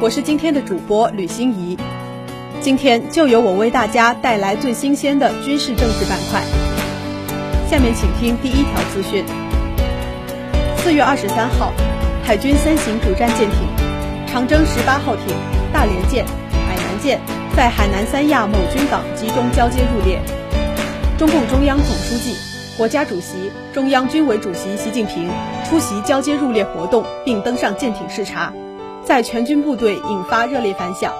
我是今天的主播吕欣怡。今天就由我为大家带来最新鲜的军事政治板块。下面请听第一条资讯：四月二十三号，海军三型主战舰艇长征十八号艇、大连舰、海南舰在海南三亚某军港集中交接入列。中共中央总书记、国家主席、中央军委主席习近平出席交接入列活动，并登上舰艇视察，在全军部队引发热烈反响。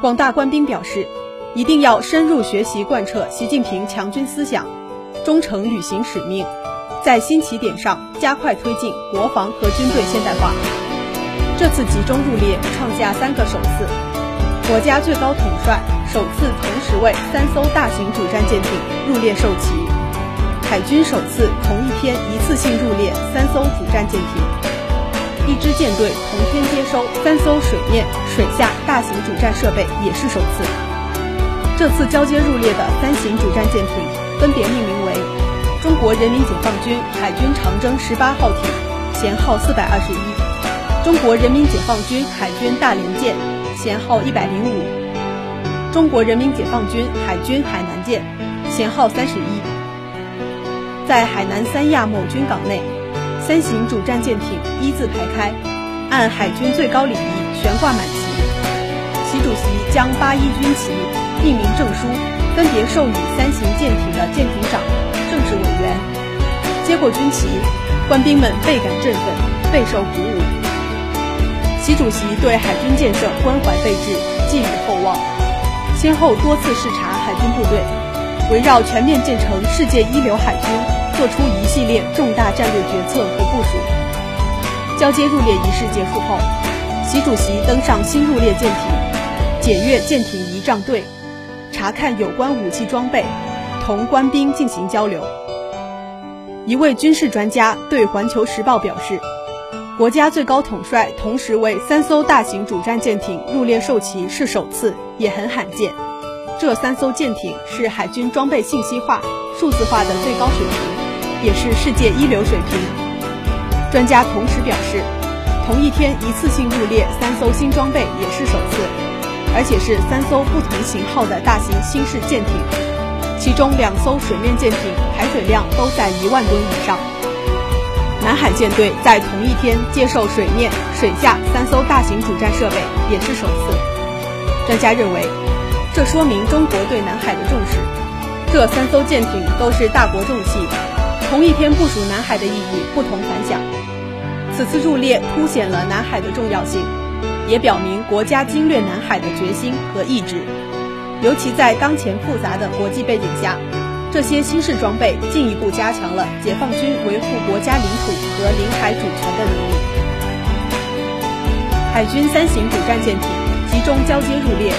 广大官兵表示，一定要深入学习贯彻习近平强军思想，忠诚履行使命，在新起点上加快推进国防和军队现代化。这次集中入列创下三个首次，国家最高统帅。首次同时为三艘大型主战舰艇入列授旗，海军首次同一天一次性入列三艘主战舰艇，一支舰队同天接收三艘水面、水下大型主战设备也是首次。这次交接入列的三型主战舰艇分别命名为中国人民解放军海军长征十八号艇，舷号四百二十一；中国人民解放军海军大连舰，舷号一百零五。中国人民解放军海军海南舰，舷号三十一，在海南三亚某军港内，三型主战舰艇一字排开，按海军最高礼仪悬挂满旗。习主席将八一军旗、命名证书分别授予三型舰艇的舰艇长、政治委员。接过军旗，官兵们倍感振奋，备受鼓舞。习主席对海军建设关怀备至，寄予厚望。先后多次视察海军部队，围绕全面建成世界一流海军，作出一系列重大战略决策和部署。交接入列仪式结束后，习主席登上新入列舰艇，检阅舰艇仪仗队，查看有关武器装备，同官兵进行交流。一位军事专家对《环球时报》表示。国家最高统帅同时为三艘大型主战舰艇入列授旗是首次，也很罕见。这三艘舰艇是海军装备信息化、数字化的最高水平，也是世界一流水平。专家同时表示，同一天一次性入列三艘新装备也是首次，而且是三艘不同型号的大型新式舰艇，其中两艘水面舰艇排水量都在一万吨以上。南海舰队在同一天接受水面、水下三艘大型主战设备，也是首次。专家认为，这说明中国对南海的重视。这三艘舰艇都是大国重器，同一天部署南海的意义不同凡响。此次入列凸显了南海的重要性，也表明国家经略南海的决心和意志。尤其在当前复杂的国际背景下。这些新式装备进一步加强了解放军维护国家领土和领海主权的能力。海军三型主战舰艇集中交接入列，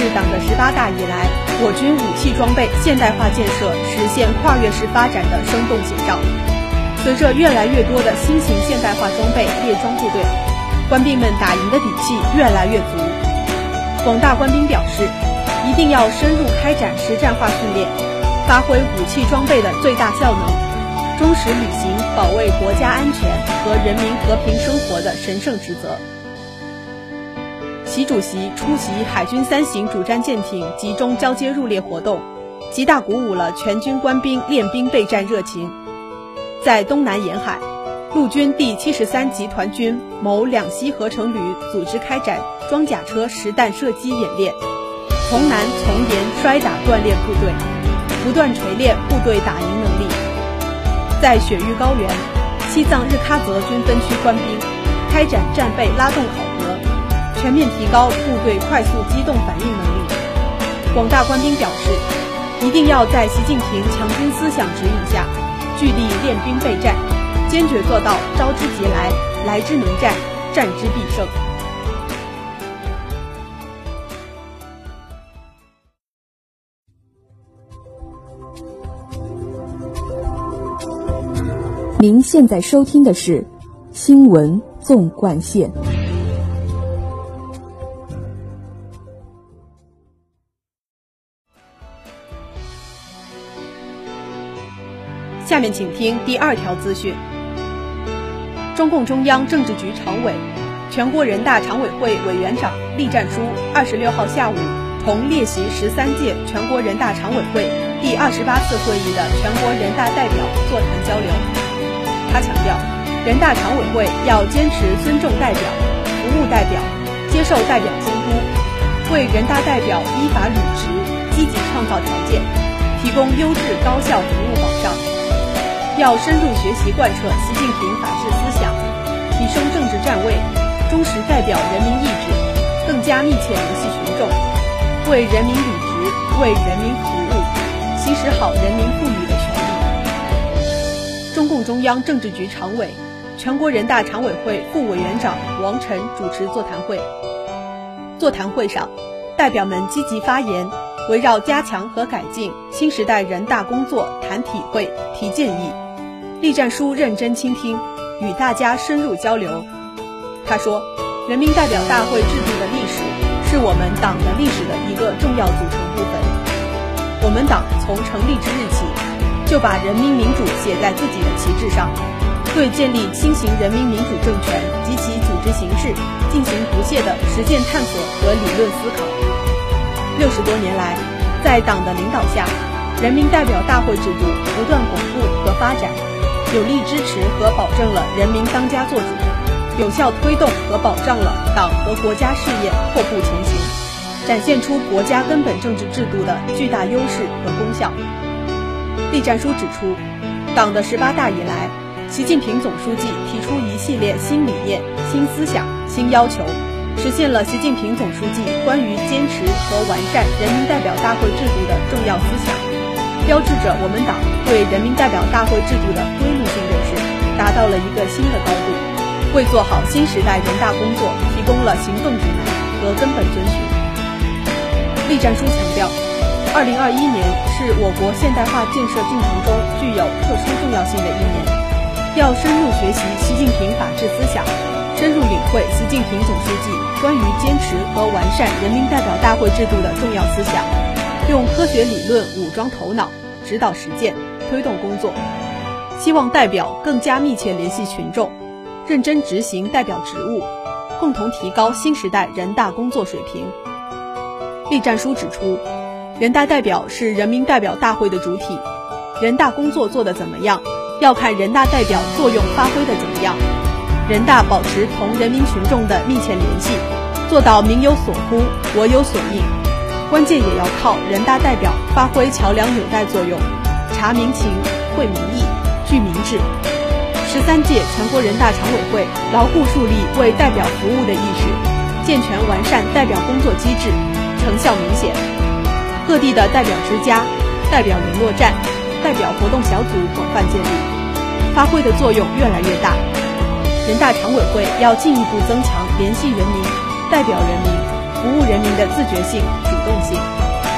是党的十八大以来我军武器装备现代化建设实现跨越式发展的生动写照。随着越来越多的新型现代化装备列装部队，官兵们打赢的底气越来越足。广大官兵表示，一定要深入开展实战化训练。发挥武器装备的最大效能，忠实履行保卫国家安全和人民和平生活的神圣职责。习主席出席海军三型主战舰艇集中交接入列活动，极大鼓舞了全军官兵练兵备战热情。在东南沿海，陆军第七十三集团军某两栖合成旅组织开展装甲车实弹射击演练，从南从严摔打锻炼部队。不断锤炼部队打赢能力，在雪域高原、西藏日喀则军分区官兵开展战备拉动考核，全面提高部队快速机动反应能力。广大官兵表示一定要在习近平强军思想指引下聚力练兵备战坚决做到招之即来来之能战战之必胜。您现在收听的是新闻纵贯线。下面请听第二条资讯：中共中央政治局常委、全国人大常委会委员长栗战书二十六号下午同列席十三届全国人大常委会第二十八次会议的全国人大代表座谈交流。他强调，人大常委会要坚持尊重代表、服务代表、接受代表监督，为人大代表依法履职积极创造条件，提供优质高效服务保障。要深入学习贯彻习近平法治思想，提升政治站位，忠实代表人民意志，更加密切联系群众，为人民履职，为人民服务，行使好人民赋予的权利。中共中央政治局常委、全国人大常委会副委员长王晨主持座谈会。座谈会上，代表们积极发言，围绕加强和改进新时代人大工作谈体会、提建议。栗战书认真倾听，与大家深入交流。他说：“人民代表大会制度的历史是我们党的历史的一个重要组成部分。我们党从成立之日起，就把人民民主写在自己的旗帜上，对建立新型人民民主政权及其组织形式进行不懈的实践探索和理论思考。六十多年来，在党的领导下，人民代表大会制度不断巩固和发展。”有力支持和保证了人民当家作主，有效推动和保障了党和国家事业阔步前行，展现出国家根本政治制度的巨大优势和功效。栗战书指出，党的十八大以来，习近平总书记提出一系列新理念、新思想、新要求，实现了习近平总书记关于坚持和完善人民代表大会制度的重要思想。标志着我们党对人民代表大会制度的规律性认识达到了一个新的高度，为做好新时代人大工作提供了行动指南和根本遵循。栗战书强调，二零二一年是我国现代化建设进程中具有特殊重要性的一年，要深入学习习近平法治思想，深入领会习近平总书记关于坚持和完善人民代表大会制度的重要思想，用科学理论武装头脑。指导实践，推动工作，希望代表更加密切联系群众，认真执行代表职务，共同提高新时代人大工作水平。栗战书指出，人大代表是人民代表大会的主体，人大工作做得怎么样，要看人大代表作用发挥的怎么样。人大保持同人民群众的密切联系，做到民有所呼，我有所应。关键也要靠人大代表发挥桥梁纽带作用，察民情、会民意、聚民智。十三届全国人大常委会牢固树立为代表服务的意识，健全完善代表工作机制，成效明显。各地的代表之家、代表联络站、代表活动小组广泛建立，发挥的作用越来越大。人大常委会要进一步增强联系人民、代表人民、服务人民的自觉性。主动性，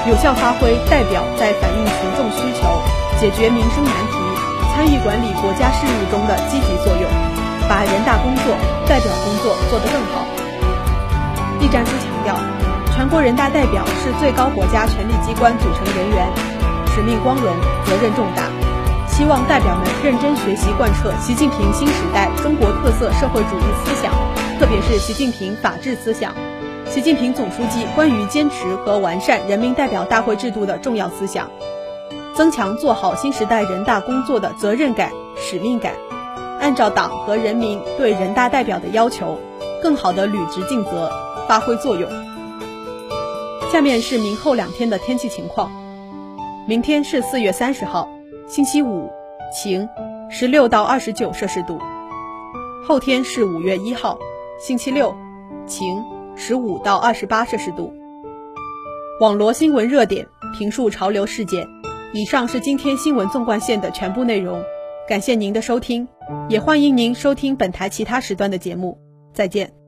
有效发挥代表在反映群众需求、解决民生难题、参与管理国家事务中的积极作用，把人大工作、代表工作做得更好。栗战书强调，全国人大代表是最高国家权力机关组成人员，使命光荣，责任重大。希望代表们认真学习贯彻习近平新时代中国特色社会主义思想，特别是习近平法治思想。习近平总书记关于坚持和完善人民代表大会制度的重要思想，增强做好新时代人大工作的责任感、使命感，按照党和人民对人大代表的要求，更好地履职尽责，发挥作用。下面是明后两天的天气情况：明天是四月三十号，星期五，晴，十六到二十九摄氏度；后天是五月一号，星期六，晴。十五到二十八摄氏度。网罗新闻热点，评述潮流事件。以上是今天新闻纵贯线的全部内容，感谢您的收听，也欢迎您收听本台其他时段的节目。再见。